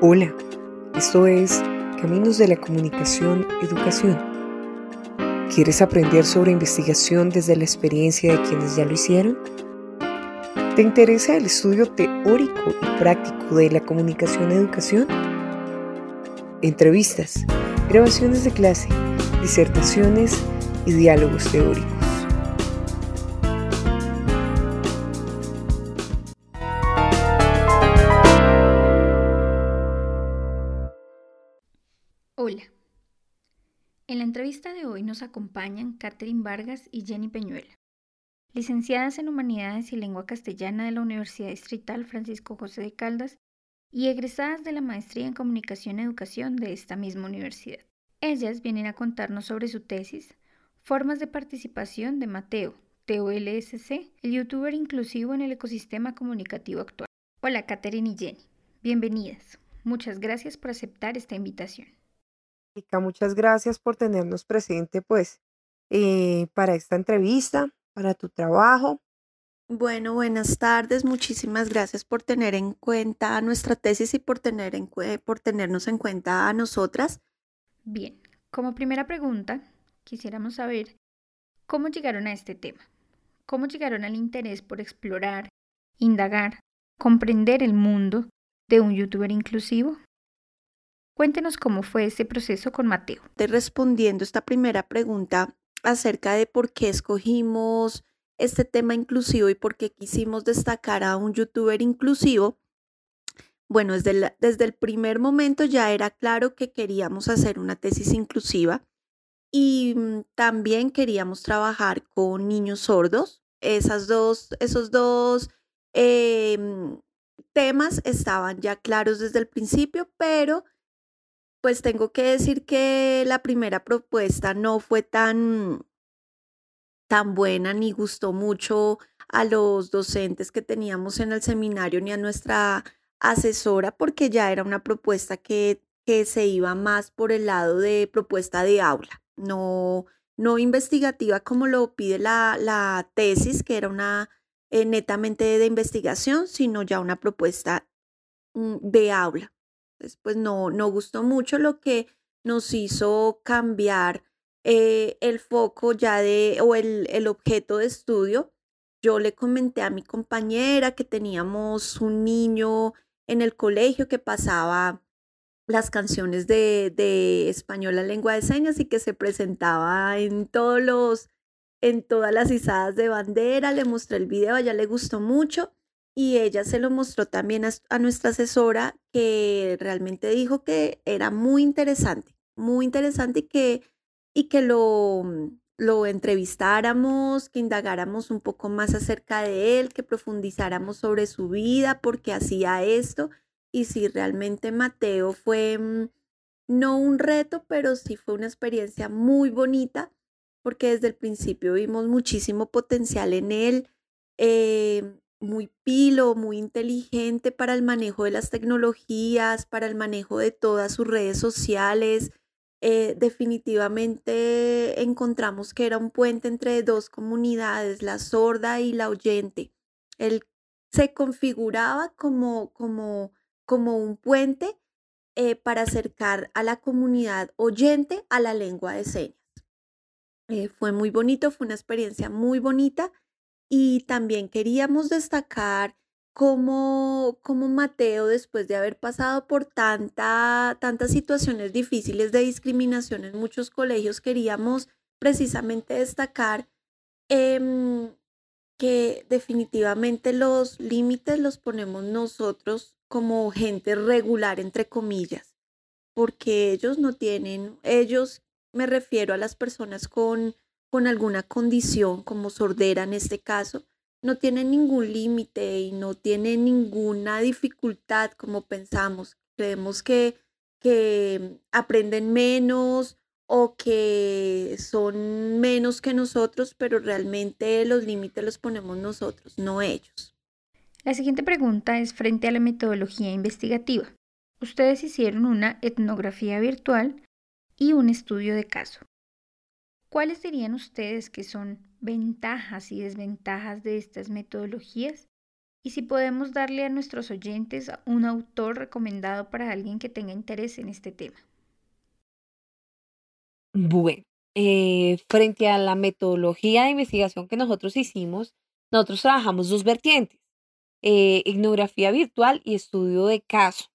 Hola, esto es Caminos de la Comunicación Educación. ¿Quieres aprender sobre investigación desde la experiencia de quienes ya lo hicieron? ¿Te interesa el estudio teórico y práctico de la comunicación educación? Entrevistas, grabaciones de clase, disertaciones y diálogos teóricos. En la entrevista de hoy nos acompañan Catherine Vargas y Jenny Peñuela, licenciadas en Humanidades y Lengua Castellana de la Universidad Distrital Francisco José de Caldas y egresadas de la Maestría en Comunicación y Educación de esta misma universidad. Ellas vienen a contarnos sobre su tesis, Formas de participación de Mateo, TOLSC, el youtuber inclusivo en el ecosistema comunicativo actual. Hola Catherine y Jenny, bienvenidas. Muchas gracias por aceptar esta invitación. Muchas gracias por tenernos presente, pues, eh, para esta entrevista, para tu trabajo. Bueno, buenas tardes. Muchísimas gracias por tener en cuenta nuestra tesis y por, tener en, por tenernos en cuenta a nosotras. Bien, como primera pregunta, quisiéramos saber cómo llegaron a este tema. ¿Cómo llegaron al interés por explorar, indagar, comprender el mundo de un youtuber inclusivo? Cuéntenos cómo fue ese proceso con Mateo. Te respondiendo esta primera pregunta acerca de por qué escogimos este tema inclusivo y por qué quisimos destacar a un youtuber inclusivo. Bueno, desde el, desde el primer momento ya era claro que queríamos hacer una tesis inclusiva y mm, también queríamos trabajar con niños sordos. Esas dos, esos dos em, temas estaban ya claros desde el principio, pero pues tengo que decir que la primera propuesta no fue tan, tan buena ni gustó mucho a los docentes que teníamos en el seminario ni a nuestra asesora porque ya era una propuesta que, que se iba más por el lado de propuesta de aula, no, no investigativa como lo pide la, la tesis, que era una eh, netamente de investigación, sino ya una propuesta mm, de aula pues no, no gustó mucho lo que nos hizo cambiar eh, el foco ya de, o el, el objeto de estudio. Yo le comenté a mi compañera que teníamos un niño en el colegio que pasaba las canciones de, de español la lengua de señas y que se presentaba en todos los, en todas las izadas de bandera. Le mostré el video, a ella le gustó mucho y ella se lo mostró también a, nuestra asesora que realmente dijo que era muy interesante, muy interesante y que, y que lo, mm, lo entrevistáramos, que indagáramos un poco más acerca de él, que profundizáramos sobre su vida, por qué hacía esto y si realmente Mateo fue mm, no un reto, pero sí fue una experiencia muy bonita porque desde el principio vimos muchísimo potencial en él. Eh, muy pilo, muy inteligente para el manejo de las tecnologías, para el manejo de todas sus redes sociales. Eh, definitivamente encontramos que era un puente entre dos comunidades, la sorda y la oyente. Él se configuraba como, como, como un puente eh, para acercar a la comunidad oyente a la lengua de señas. Eh, fue muy bonito, fue una experiencia muy bonita y también queríamos destacar cómo, cómo Mateo, después de haber pasado por tanta, tantas situaciones difíciles de discriminación en muchos colegios, queríamos precisamente destacar em, que definitivamente los límites los ponemos nosotros como gente regular, entre comillas, porque ellos no tienen, ellos me refiero a las personas con con alguna condición como sordera en este caso, no tienen ningún límite y no tienen ninguna dificultad como pensamos. Creemos que, que aprenden menos o que son menos que nosotros, pero realmente los límites los ponemos nosotros, no ellos. La siguiente pregunta es frente a la metodología investigativa. Ustedes hicieron una etnografía virtual y un estudio de caso. ¿Cuáles dirían ustedes que son ventajas y desventajas de estas metodologías? y si podemos darle a nuestros oyentes un autor recomendado para alguien que tenga interés en este tema. Bueno, eh, frente a la metodología de investigación que nosotros hicimos, nosotros trabajamos dos vertientes, eh, etnografía virtual y estudio de caso.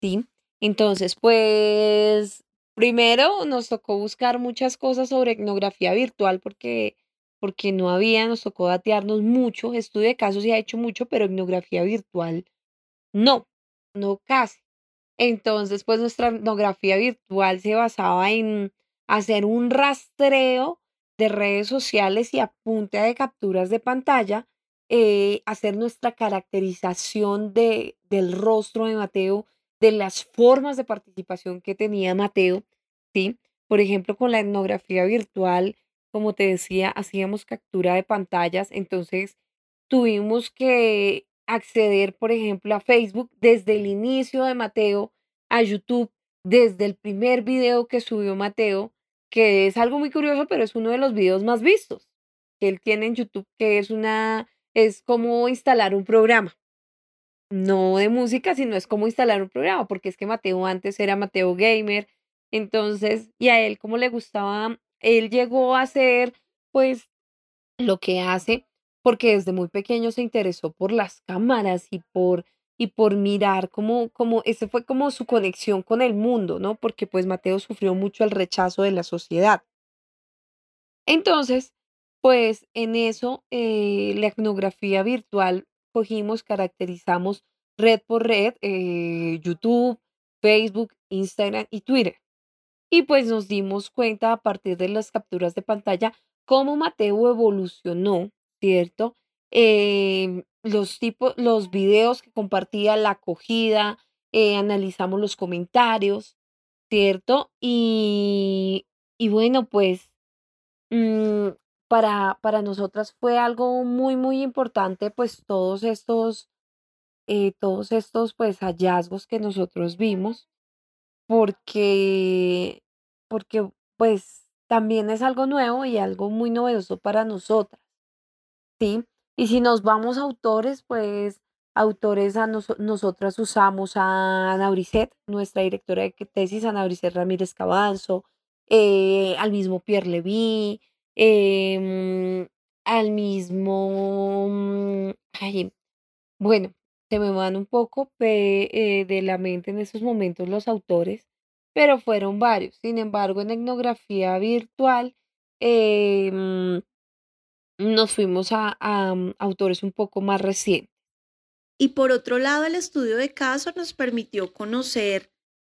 ¿sí? Entonces, pues, primero nos tocó buscar muchas cosas sobre etnografía virtual porque, porque no había, nos tocó datearnos mucho. Estudio de casos se ha hecho mucho, pero etnografía virtual no, no casi. Entonces, pues nuestra etnografía virtual se basaba en hacer un rastreo de redes sociales y a punta de capturas de pantalla, eh, hacer nuestra caracterización de, del rostro de Mateo, de las formas de participación que tenía Mateo, ¿sí? Por ejemplo, con la etnografía virtual, como te decía, hacíamos captura de pantallas, entonces tuvimos que acceder, por ejemplo, a Facebook desde el inicio de Mateo, a YouTube desde el primer video que subió Mateo, que es algo muy curioso, pero es uno de los videos más vistos que él tiene en YouTube, que es una, es como instalar un programa. No de música, sino es como instalar un programa, porque es que Mateo antes era Mateo Gamer, entonces, y a él como le gustaba, él llegó a hacer, pues, lo que hace, porque desde muy pequeño se interesó por las cámaras y por y por mirar cómo, cómo, ese fue como su conexión con el mundo, ¿no? Porque pues Mateo sufrió mucho el rechazo de la sociedad. Entonces, pues en eso, eh, la etnografía virtual, cogimos, caracterizamos red por red, eh, YouTube, Facebook, Instagram y Twitter. Y pues nos dimos cuenta a partir de las capturas de pantalla cómo Mateo evolucionó, ¿cierto? Em, los tipos, los videos que compartía, la acogida, eh, analizamos los comentarios, ¿cierto? Y, y bueno, pues mm, para, para nosotras fue algo muy, muy importante, pues todos estos, eh, todos estos, pues hallazgos que nosotros vimos, porque, porque, pues también es algo nuevo y algo muy novedoso para nosotras, ¿sí? Y si nos vamos a autores, pues autores a nosotras usamos a Ana Brisset, nuestra directora de tesis, Ana Brisset Ramírez Cabanzo, eh, al mismo Pierre Levy, em, al mismo, mm, bueno, se me van un poco eh, de la mente en esos momentos los autores, pero fueron varios. Sin embargo, en etnografía virtual, em, nos fuimos a, mm, autores un poco más recientes. Y por otro lado, el estudio de caso nos permitió conocer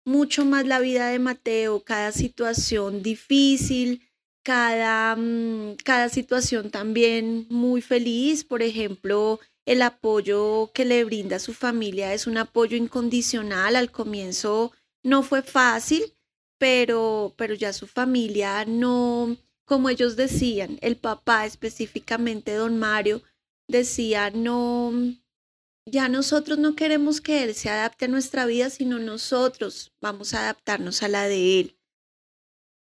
mucho más la vida de Mateo, cada situación difícil, cada, mm, cada situación también muy feliz. Por ejemplo, el apoyo que le brinda a su familia es un apoyo incondicional. Al comienzo no fue fácil, pero, pero ya su familia no, como ellos decían, el papá específicamente, don Mario, decía, no, ya nosotros no queremos que él se adapte a nuestra vida, sino nosotros vamos a adaptarnos a la de él.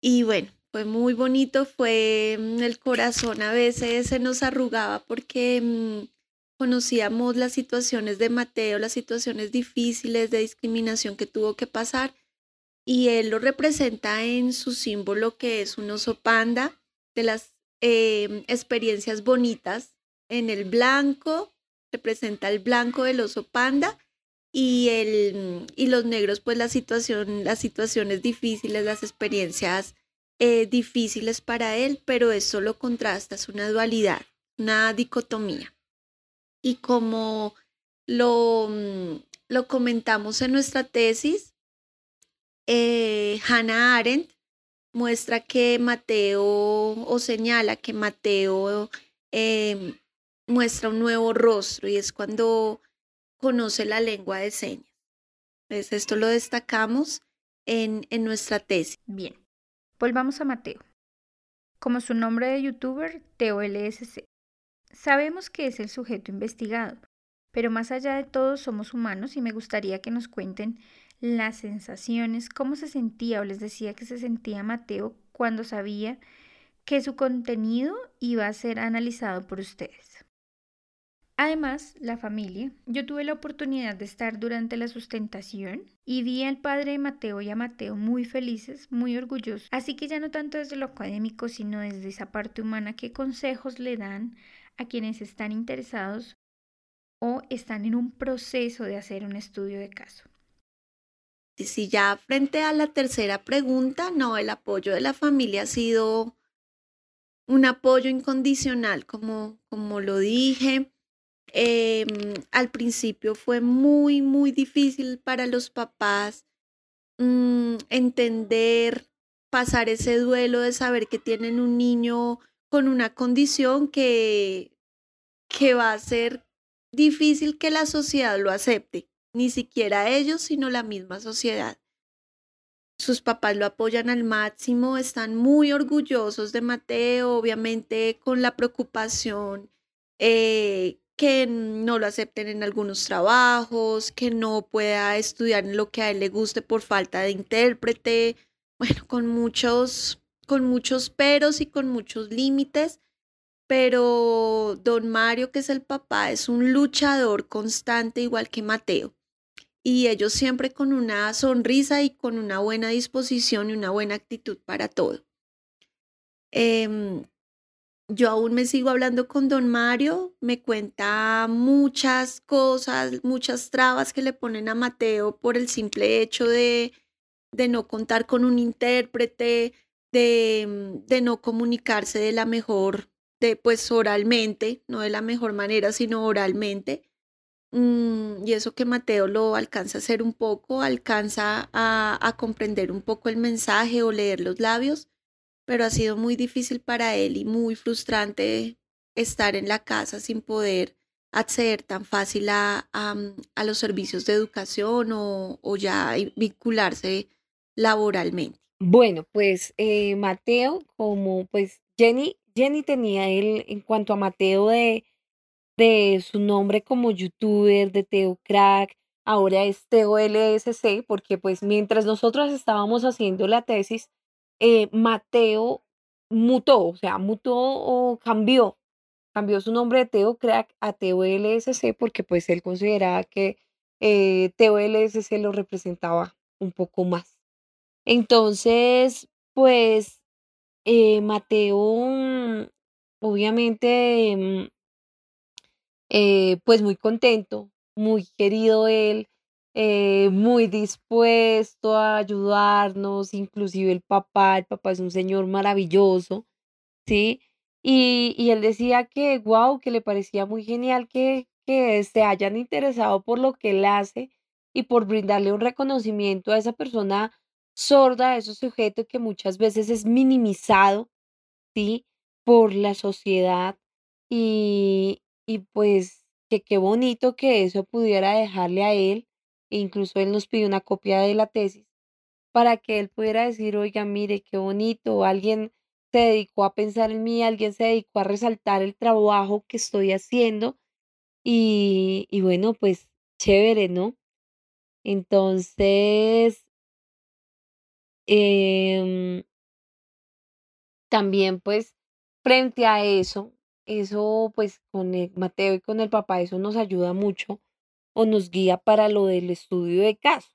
Y bueno, fue muy bonito, fue mm, el corazón a veces se nos arrugaba porque mm, conocíamos las situaciones de Mateo, las situaciones difíciles de discriminación que tuvo que pasar y él lo representa en su símbolo que es un oso panda, de las em, experiencias bonitas. En el blanco representa el blanco del oso panda y, el, y los negros pues la situación, las situaciones difíciles, las experiencias eh, difíciles para él, pero eso lo contrasta, es una dualidad, una dicotomía. Y como lo, mm, lo comentamos en nuestra tesis, eh, Hannah Arendt muestra que Mateo o señala que Mateo em, muestra un nuevo rostro y es cuando conoce la lengua de señas. Esto lo destacamos en, en nuestra tesis. Bien, volvamos a Mateo. Como su nombre de youtuber, TeoLSC. Sabemos que es el sujeto investigado, pero más allá de todo somos humanos y me gustaría que nos cuenten las sensaciones, cómo se sentía o les decía que se sentía Mateo cuando sabía que su contenido iba a ser analizado por ustedes. Además, la familia. Yo tuve la oportunidad de estar durante la sustentación y vi al padre de Mateo y a Mateo muy felices, muy orgullosos. Así que ya no tanto desde lo académico, sino desde esa parte humana, qué consejos le dan a quienes están interesados o están en un proceso de hacer un estudio de caso. Y si ya frente a la tercera pregunta, no, el apoyo de la familia ha sido un apoyo incondicional, como, como lo dije. Em, al principio fue muy, muy difícil para los papás mm, entender, pasar ese duelo de saber que tienen un niño con una condición que, que va a ser difícil que la sociedad lo acepte, ni siquiera ellos, sino la misma sociedad. Sus papás lo apoyan al máximo, están muy orgullosos de Mateo, obviamente con la preocupación eh, que no lo acepten en algunos trabajos, que no pueda estudiar lo que a él le guste por falta de intérprete, bueno, con muchos, con muchos peros y con muchos límites, pero don Mario, que es el papá, es un luchador constante igual que Mateo. Y ellos siempre con una sonrisa y con una buena disposición y una buena actitud para todo. Em, yo aún me sigo hablando con don Mario, me cuenta muchas cosas, muchas trabas que le ponen a Mateo por el simple hecho de, de no contar con un intérprete, de, de, no comunicarse de la mejor, de pues oralmente, no de la mejor manera, sino oralmente. Mm, y eso que Mateo lo alcanza a hacer un poco, alcanza a, a comprender un poco el mensaje o leer los labios, pero ha sido muy difícil para él y muy frustrante estar en la casa sin poder acceder tan fácil a, a, los servicios de educación o, o, ya vincularse laboralmente. Bueno, pues eh, Mateo, como pues Jenny, Jenny tenía él en cuanto a Mateo de, de su nombre como youtuber, de Teo Crack, ahora es Teo LSC, porque pues mientras nosotros estábamos haciendo la tesis, eh, Mateo mutó, o sea, mutó o cambió, cambió su nombre de Teo Crack a Teo LSC porque pues él consideraba que eh, Teo LSC lo representaba un poco más. Entonces, pues eh, Mateo, obviamente, eh, pues muy contento, muy querido él, eh, muy dispuesto a ayudarnos, inclusive el papá, el papá es un señor maravilloso, ¿sí? Y, y él decía que, wow, que le parecía muy genial que, que se hayan interesado por lo que él hace y por brindarle un reconocimiento a esa persona sorda, a ese sujeto que muchas veces es minimizado, ¿sí? Por la sociedad y, y pues que qué bonito que eso pudiera dejarle a él e incluso él nos pidió una copia de la tesis para que él pudiera decir, oiga, mire, qué bonito, alguien se dedicó a pensar en mí, alguien se dedicó a resaltar el trabajo que estoy haciendo y, y bueno, pues chévere, ¿no? Entonces, eh, también pues frente a eso, eso pues con el Mateo y con el papá, eso nos ayuda mucho o nos guía para lo del estudio de caso.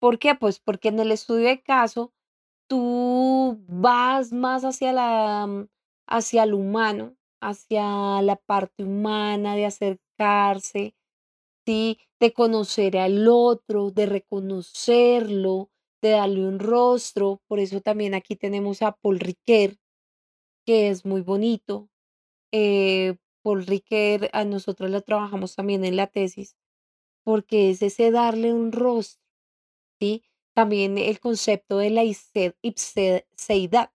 ¿Por qué? Pues porque en el estudio de caso tú vas más hacia la mm, hacia lo humano, hacia la parte humana de acercarse, de conocer al otro, de reconocerlo, de darle un rostro. Por eso también aquí tenemos a Paul Riquet, que es muy bonito. Eh, Paul Riquet, a nosotros lo trabajamos también en la tesis, porque es ese darle un rostro, ¿sí? También el concepto de la ipseidad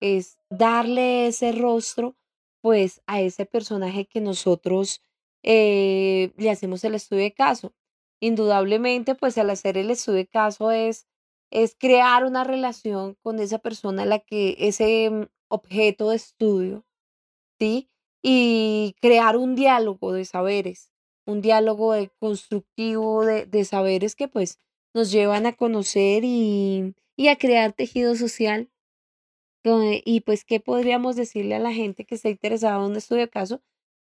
es darle ese rostro, pues, a ese personaje que nosotros eh, le hacemos el estudio de caso. Indudablemente, pues, al hacer el estudio de caso es, es crear una relación con esa persona, la que ese mm, objeto de estudio, ¿sí? Y crear un diálogo de saberes un diálogo constructivo de, saberes que pues nos llevan a conocer y, a crear tejido social. Y pues, ¿qué podríamos decirle a la gente que está interesada en un estudio de caso?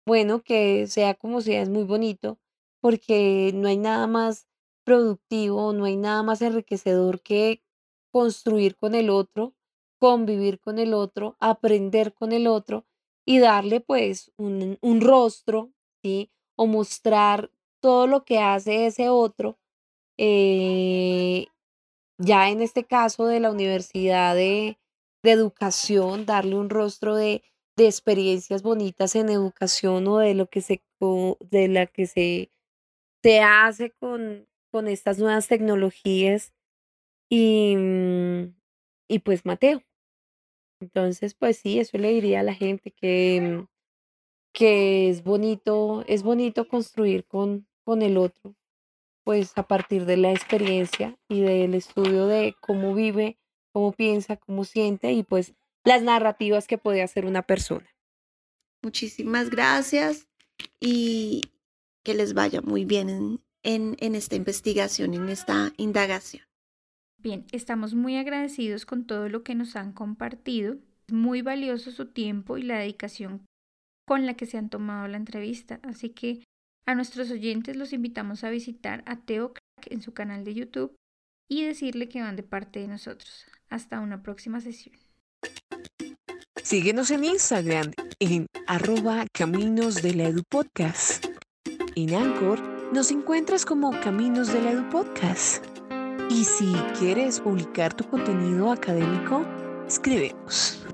bueno, que sea como sea, es muy bonito, porque no hay nada más productivo, no hay nada más enriquecedor que construir con el otro, convivir con el otro, aprender con el otro y darle pues un, un rostro, ¿sí? O mostrar todo lo que hace ese otro. eh, ya en este caso de la universidad de, de educación, darle un rostro de, de experiencias bonitas en educación o de lo que se, de la que se, se hace con, con estas nuevas tecnologías y, mm, y pues Mateo. Entonces, pues sí, eso le diría a la gente que, mm, que es bonito, es bonito construir con, con el otro, pues a partir de la experiencia y del estudio de cómo vive, cómo piensa, cómo siente y pues las narrativas que puede hacer una persona. Muchísimas gracias y que les vaya muy bien en, en, en esta investigación, en esta indagación. Bien, estamos muy agradecidos con todo lo que nos han compartido. Es muy valioso su tiempo y la dedicación con la que se han tomado la entrevista. Así que a nuestros oyentes los invitamos a visitar a Teo Crack en su canal de YouTube y decirle que van de parte de nosotros. Hasta una próxima sesión. Síguenos en Instagram en arroba Caminos de la Edu Podcast. En Anchor nos encuentras como Caminos de la Edu Podcast. Y si quieres publicar tu contenido académico, escríbenos.